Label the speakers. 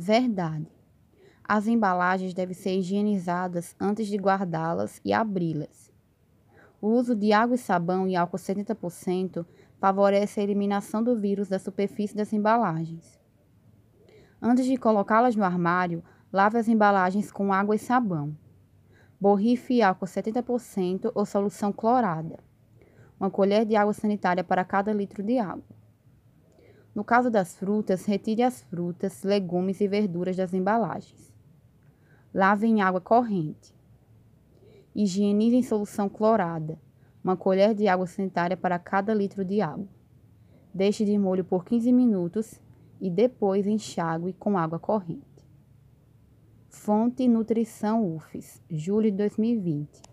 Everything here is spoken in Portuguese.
Speaker 1: Verdade. As embalagens devem ser higienizadas antes de guardá-las e abri-las. O uso de água e sabão e álcool 70% favorece a eliminação do vírus da superfície das embalagens. Antes de colocá-las no armário, lave as embalagens com água e sabão. Borrife álcool 70% ou solução clorada. Uma colher de água sanitária para cada litro de água. No caso das frutas, retire as frutas, legumes e verduras das embalagens. Lave em água corrente. Higienize em solução clorada. Uma colher de água sanitária para cada litro de água. Deixe de molho por 15 minutos e depois enxague com água corrente. Fonte Nutrição UFES, julho de 2020.